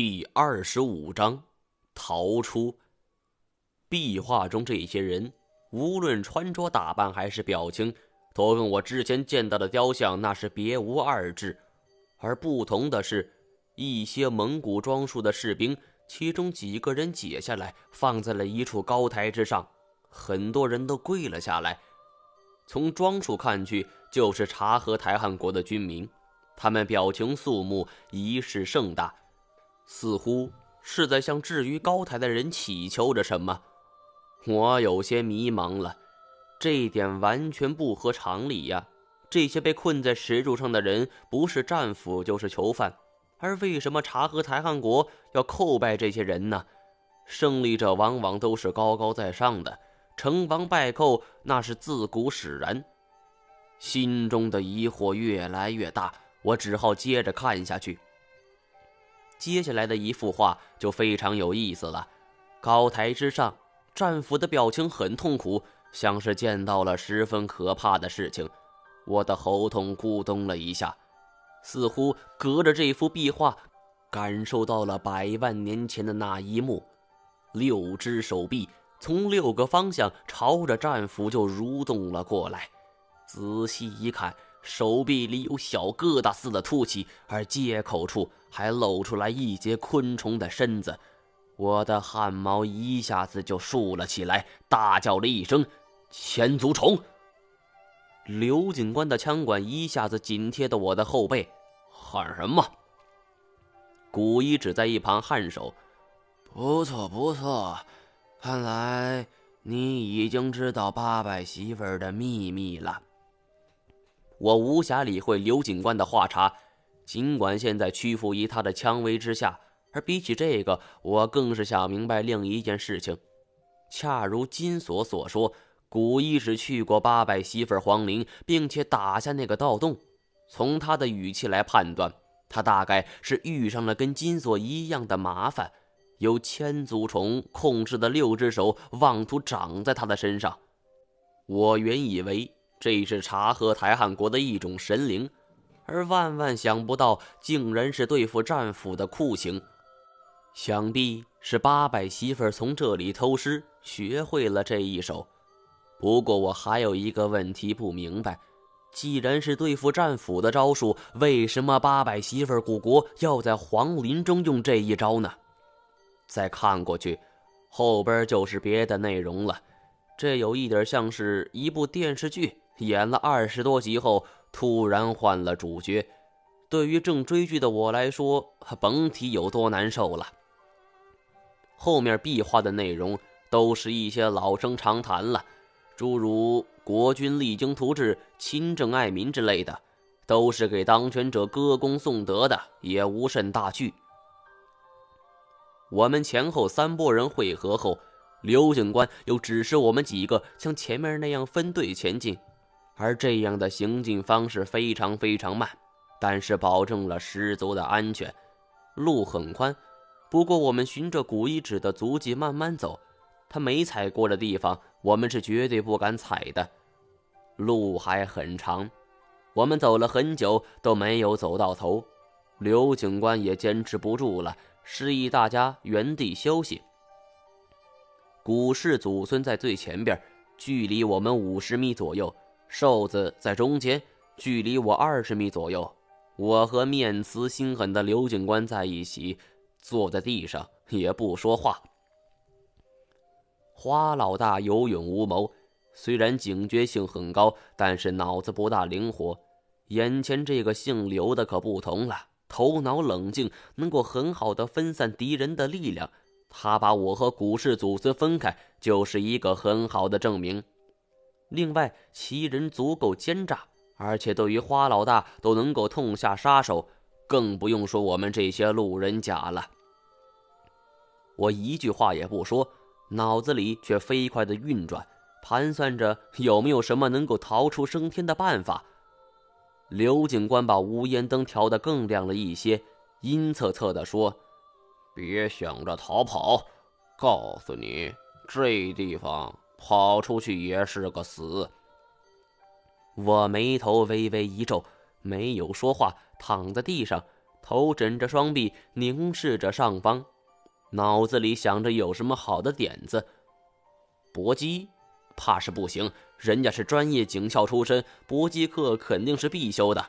第二十五章，逃出。壁画中这些人，无论穿着打扮还是表情，都跟我之前见到的雕像那是别无二致。而不同的是，一些蒙古装束的士兵，其中几个人解下来放在了一处高台之上，很多人都跪了下来。从装束看去，就是察合台汗国的军民，他们表情肃穆，仪式盛大。似乎是在向置于高台的人祈求着什么，我有些迷茫了。这一点完全不合常理呀！这些被困在石柱上的人，不是战俘就是囚犯，而为什么察合台汗国要叩拜这些人呢？胜利者往往都是高高在上的，成王败寇那是自古使然。心中的疑惑越来越大，我只好接着看下去。接下来的一幅画就非常有意思了。高台之上，战俘的表情很痛苦，像是见到了十分可怕的事情。我的喉痛咕咚了一下，似乎隔着这幅壁画，感受到了百万年前的那一幕。六只手臂从六个方向朝着战俘就蠕动了过来。仔细一看。手臂里有小疙瘩似的凸起，而接口处还露出来一截昆虫的身子，我的汗毛一下子就竖了起来，大叫了一声：“千足虫！”刘警官的枪管一下子紧贴着我的后背，喊什么？古一只在一旁颔首：“不错不错，看来你已经知道八百媳妇儿的秘密了。”我无暇理会刘警官的话茬，尽管现在屈服于他的蔷薇之下，而比起这个，我更是想明白另一件事情。恰如金锁所说，古一只去过八百媳妇皇陵，并且打下那个盗洞。从他的语气来判断，他大概是遇上了跟金锁一样的麻烦，有千足虫控制的六只手妄图长在他的身上。我原以为。这是察合台汗国的一种神灵，而万万想不到，竟然是对付战俘的酷刑。想必是八百媳妇儿从这里偷师，学会了这一手。不过我还有一个问题不明白：既然是对付战俘的招数，为什么八百媳妇儿古国要在皇陵中用这一招呢？再看过去，后边就是别的内容了。这有一点像是一部电视剧。演了二十多集后，突然换了主角，对于正追剧的我来说，甭提有多难受了。后面壁画的内容都是一些老生常谈了，诸如“国君励精图治、亲政爱民”之类的，都是给当权者歌功颂德的，也无甚大趣。我们前后三拨人会合后，刘警官又指示我们几个像前面那样分队前进。而这样的行进方式非常非常慢，但是保证了十足的安全。路很宽，不过我们循着古遗址的足迹慢慢走，他没踩过的地方，我们是绝对不敢踩的。路还很长，我们走了很久都没有走到头。刘警官也坚持不住了，示意大家原地休息。古氏祖孙在最前边，距离我们五十米左右。瘦子在中间，距离我二十米左右。我和面慈心狠的刘警官在一起，坐在地上也不说话。花老大有勇无谋，虽然警觉性很高，但是脑子不大灵活。眼前这个姓刘的可不同了，头脑冷静，能够很好的分散敌人的力量。他把我和古氏祖孙分开，就是一个很好的证明。另外，其人足够奸诈，而且对于花老大都能够痛下杀手，更不用说我们这些路人甲了。我一句话也不说，脑子里却飞快的运转，盘算着有没有什么能够逃出升天的办法。刘警官把无烟灯调得更亮了一些，阴恻恻地说：“别想着逃跑，告诉你，这地方……”跑出去也是个死。我眉头微微一皱，没有说话，躺在地上。头枕着双臂，凝视着上方，脑子里想着有什么好的点子。搏击，怕是不行。人家是专业警校出身，搏击课肯定是必修的。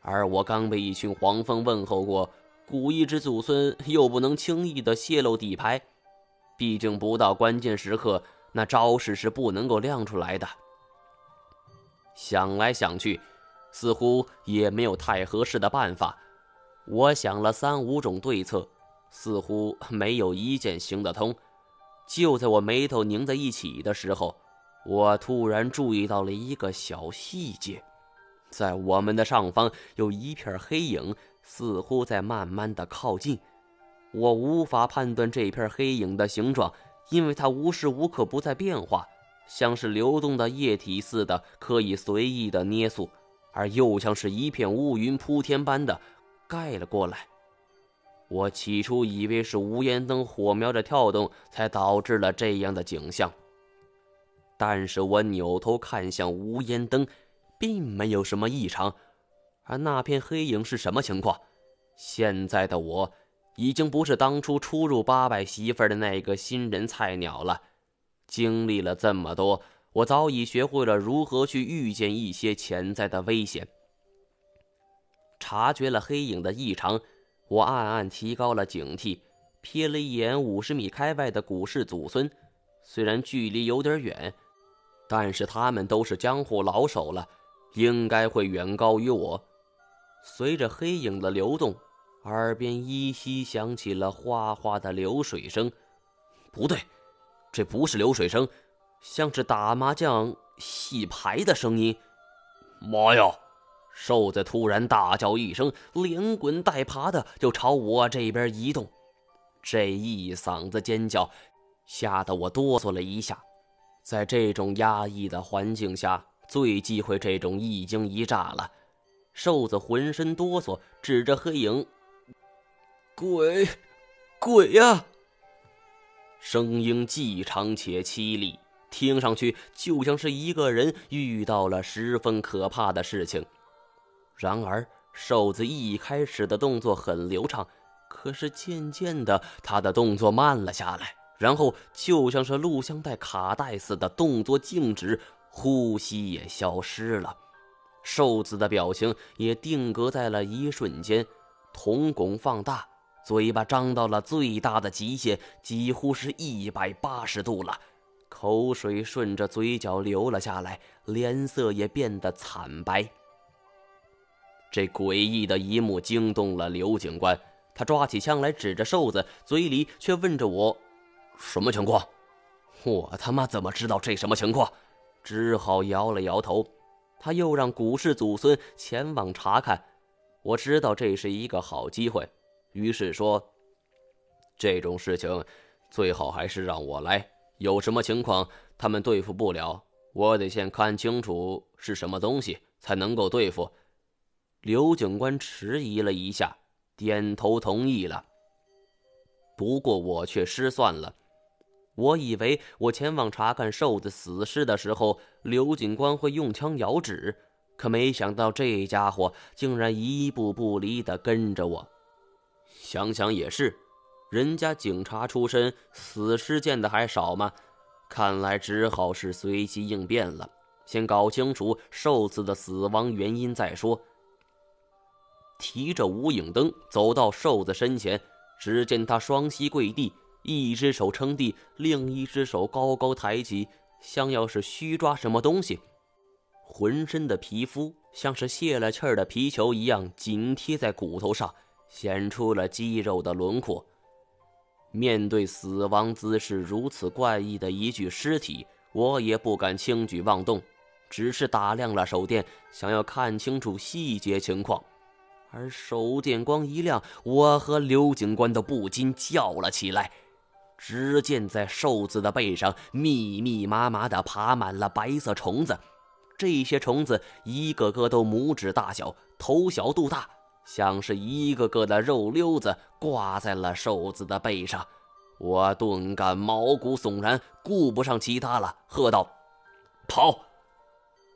而我刚被一群黄蜂问候过，古一之祖孙又不能轻易的泄露底牌。毕竟不到关键时刻，那招式是不能够亮出来的。想来想去，似乎也没有太合适的办法。我想了三五种对策，似乎没有一件行得通。就在我眉头拧在一起的时候，我突然注意到了一个小细节：在我们的上方有一片黑影，似乎在慢慢的靠近。我无法判断这片黑影的形状，因为它无时无刻不在变化，像是流动的液体似的，可以随意的捏塑，而又像是一片乌云铺天般的。盖了过来。我起初以为是无烟灯火苗的跳动才导致了这样的景象，但是我扭头看向无烟灯，并没有什么异常。而那片黑影是什么情况？现在的我已经不是当初初入八百媳妇的那个新人菜鸟了。经历了这么多，我早已学会了如何去预见一些潜在的危险。察觉了黑影的异常，我暗暗提高了警惕，瞥了一眼五十米开外的古氏祖孙。虽然距离有点远，但是他们都是江湖老手了，应该会远高于我。随着黑影的流动，耳边依稀响起了哗哗的流水声。不对，这不是流水声，像是打麻将、洗牌的声音。妈呀！瘦子突然大叫一声，连滚带爬的就朝我这边移动。这一嗓子尖叫，吓得我哆嗦了一下。在这种压抑的环境下，最忌讳这种一惊一乍了。瘦子浑身哆嗦，指着黑影：“鬼，鬼呀！”声音既长且凄厉，听上去就像是一个人遇到了十分可怕的事情。然而，瘦子一开始的动作很流畅，可是渐渐的，他的动作慢了下来，然后就像是录像带卡带似的，动作静止，呼吸也消失了。瘦子的表情也定格在了一瞬间，瞳孔放大，嘴巴张到了最大的极限，几乎是一百八十度了，口水顺着嘴角流了下来，脸色也变得惨白。这诡异的一幕惊动了刘警官，他抓起枪来指着瘦子，嘴里却问着我：“什么情况？”我他妈怎么知道这什么情况？只好摇了摇头。他又让古氏祖孙前往查看。我知道这是一个好机会，于是说：“这种事情最好还是让我来。有什么情况他们对付不了，我得先看清楚是什么东西，才能够对付。”刘警官迟疑了一下，点头同意了。不过我却失算了，我以为我前往查看瘦子死尸的时候，刘警官会用枪遥指，可没想到这家伙竟然一步不离的跟着我。想想也是，人家警察出身，死尸见的还少吗？看来只好是随机应变了，先搞清楚瘦子的死亡原因再说。提着无影灯走到瘦子身前，只见他双膝跪地，一只手撑地，另一只手高高抬起，像要是虚抓什么东西。浑身的皮肤像是泄了气儿的皮球一样紧贴在骨头上，显出了肌肉的轮廓。面对死亡姿势如此怪异的一具尸体，我也不敢轻举妄动，只是打亮了手电，想要看清楚细节情况。而手电光一亮，我和刘警官都不禁叫了起来。只见在瘦子的背上密密麻麻的爬满了白色虫子，这些虫子一个个都拇指大小，头小肚大，像是一个个的肉溜子挂在了瘦子的背上。我顿感毛骨悚然，顾不上其他了，喝道：“跑！”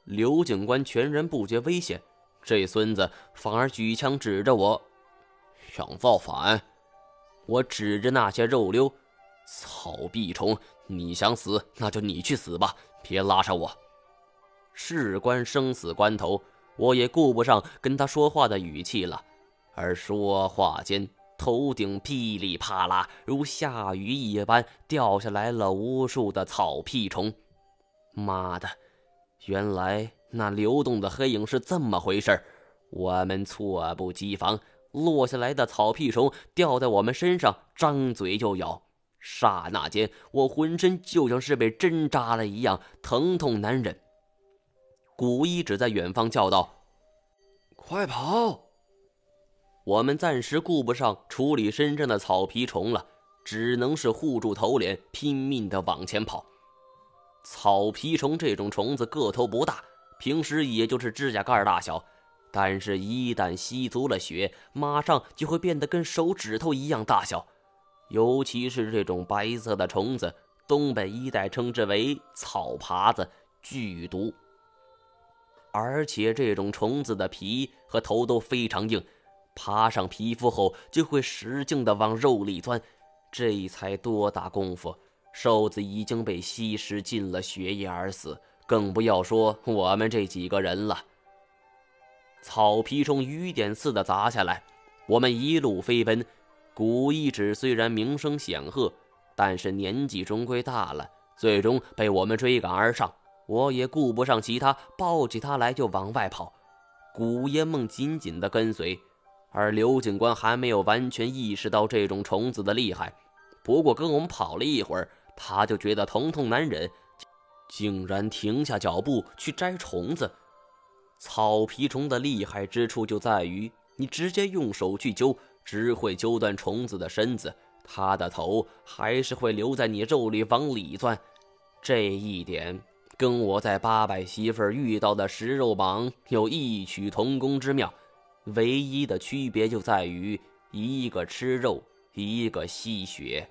刘警官全然不觉危险。这孙子反而举枪指着我：“想造反？我指着那些肉瘤，草壁虫，你想死，那就你去死吧，别拉上我。事关生死关头，我也顾不上跟他说话的语气了。而说话间，头顶噼里啪啦，如下雨一般掉下来了无数的草屁虫。妈的，原来那流动的黑影是这么回事我们猝不及防，落下来的草屁虫掉在我们身上，张嘴就咬。刹那间，我浑身就像是被针扎了一样，疼痛难忍。古一指在远方叫道：“快跑！”我们暂时顾不上处理身上的草皮虫了，只能是护住头脸，拼命的往前跑。草皮虫这种虫子个头不大，平时也就是指甲盖大小，但是一旦吸足了血，马上就会变得跟手指头一样大小。尤其是这种白色的虫子，东北一带称之为草耙子，剧毒。而且这种虫子的皮和头都非常硬，爬上皮肤后就会使劲的往肉里钻。这才多大功夫，瘦子已经被吸食尽了血液而死，更不要说我们这几个人了。草皮中雨点似的砸下来，我们一路飞奔。古一指虽然名声显赫，但是年纪终归大了，最终被我们追赶而上。我也顾不上其他，抱起他来就往外跑。古烟梦紧紧地跟随，而刘警官还没有完全意识到这种虫子的厉害。不过跟我们跑了一会儿，他就觉得疼痛难忍，竟然停下脚步去摘虫子。草皮虫的厉害之处就在于，你直接用手去揪，只会揪断虫子的身子，它的头还是会留在你肉里往里钻。这一点。跟我在八百媳妇遇到的食肉蟒有异曲同工之妙，唯一的区别就在于一个吃肉，一个吸血。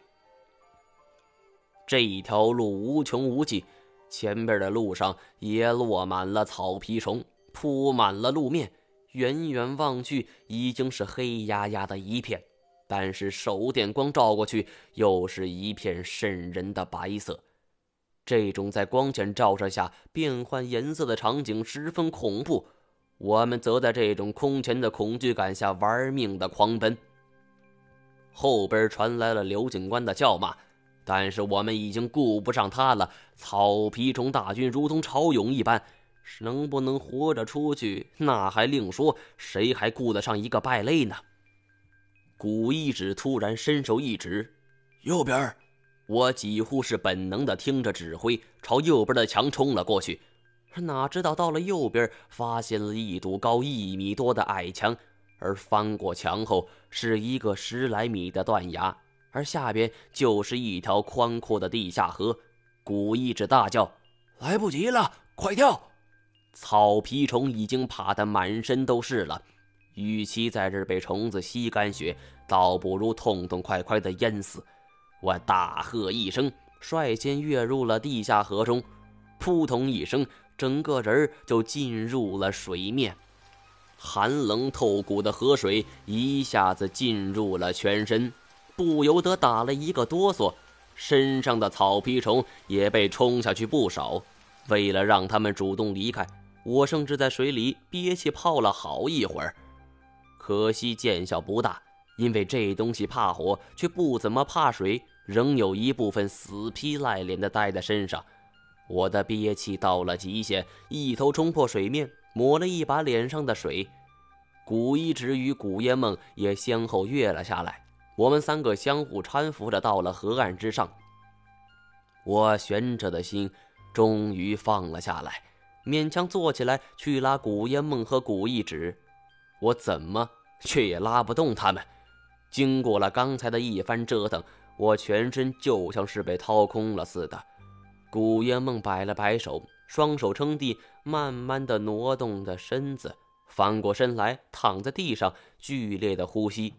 这一条路无穷无尽，前边的路上也落满了草皮虫，铺满了路面，远远望去已经是黑压压的一片，但是手电光照过去，又是一片渗人的白色。这种在光线照射下变换颜色的场景十分恐怖，我们则在这种空前的恐惧感下玩命的狂奔。后边传来了刘警官的叫骂，但是我们已经顾不上他了。草皮虫大军如同潮涌一般，能不能活着出去那还另说，谁还顾得上一个败类呢？古一指突然伸手一指，右边。我几乎是本能的听着指挥，朝右边的墙冲了过去。哪知道到了右边，发现了一堵高一米多的矮墙，而翻过墙后是一个十来米的断崖，而下边就是一条宽阔的地下河。古一指大叫：“来不及了，快跳！”草皮虫已经爬得满身都是了，与其在这被虫子吸干血，倒不如痛痛快快的淹死。我大喝一声，率先跃入了地下河中，扑通一声，整个人就进入了水面。寒冷透骨的河水一下子进入了全身，不由得打了一个哆嗦，身上的草皮虫也被冲下去不少。为了让他们主动离开，我甚至在水里憋气泡了好一会儿，可惜见效不大，因为这东西怕火，却不怎么怕水。仍有一部分死皮赖脸的待在身上，我的憋气到了极限，一头冲破水面，抹了一把脸上的水。古一直与古烟梦也先后跃了下来，我们三个相互搀扶着到了河岸之上。我悬着的心终于放了下来，勉强坐起来去拉古烟梦和古一指，我怎么却也拉不动他们。经过了刚才的一番折腾。我全身就像是被掏空了似的，古月梦摆了摆手，双手撑地，慢慢的挪动着身子，翻过身来，躺在地上，剧烈的呼吸。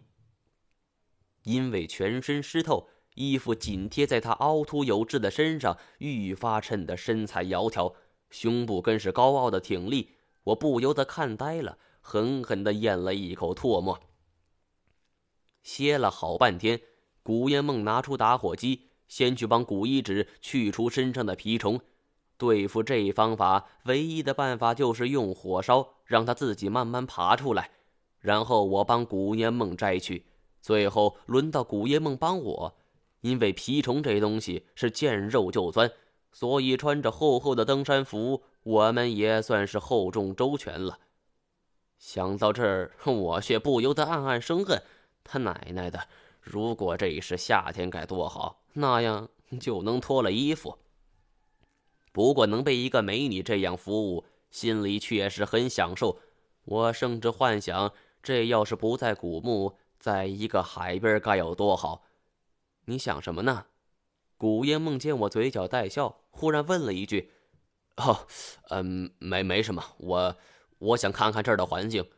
因为全身湿透，衣服紧贴在他凹凸有致的身上，愈发衬得身材窈窕，胸部更是高傲的挺立。我不由得看呆了，狠狠的咽了一口唾沫。歇了好半天，古烟梦拿出打火机，先去帮古一指去除身上的蜱虫。对付这方法，唯一的办法就是用火烧，让它自己慢慢爬出来。然后我帮古烟梦摘去，最后轮到古烟梦帮我。因为蜱虫这东西是见肉就钻，所以穿着厚厚的登山服，我们也算是厚重周全了。想到这儿，我却不由得暗暗生恨。他奶奶的！如果这是夏天该多好，那样就能脱了衣服。不过能被一个美女这样服务，心里确实很享受。我甚至幻想，这要是不在古墓，在一个海边，该有多好。你想什么呢？古烟梦见我嘴角带笑，忽然问了一句：“哦，嗯，没没什么，我我想看看这儿的环境。”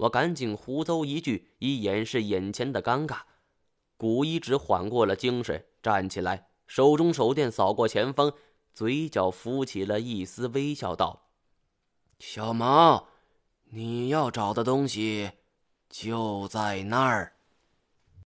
我赶紧胡诌一句，以掩饰眼前的尴尬。古一只缓过了精神，站起来，手中手电扫过前方，嘴角浮起了一丝微笑，道：“小毛，你要找的东西就在那儿。”